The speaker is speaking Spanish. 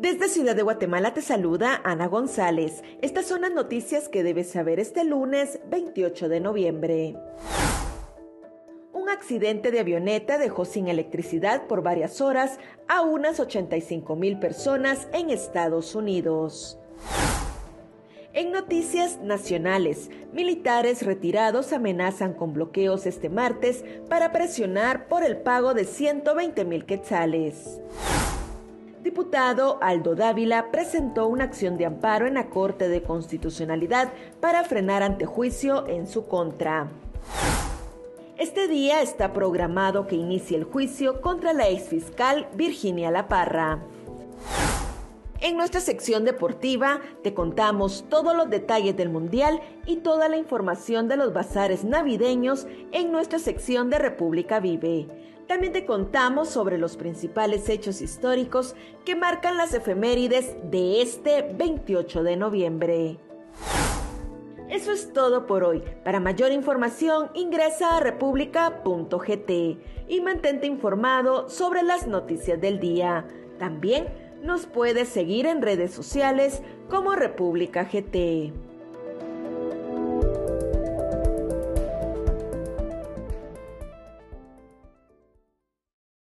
Desde Ciudad de Guatemala te saluda Ana González. Estas son las noticias que debes saber este lunes 28 de noviembre. Un accidente de avioneta dejó sin electricidad por varias horas a unas 85 mil personas en Estados Unidos. En noticias nacionales, militares retirados amenazan con bloqueos este martes para presionar por el pago de 120 mil quetzales diputado Aldo Dávila presentó una acción de amparo en la Corte de Constitucionalidad para frenar antejuicio en su contra. Este día está programado que inicie el juicio contra la exfiscal Virginia Laparra. En nuestra sección deportiva te contamos todos los detalles del Mundial y toda la información de los bazares navideños en nuestra sección de República Vive. También te contamos sobre los principales hechos históricos que marcan las efemérides de este 28 de noviembre. Eso es todo por hoy. Para mayor información ingresa a república.gt y mantente informado sobre las noticias del día. También nos puedes seguir en redes sociales como República GT.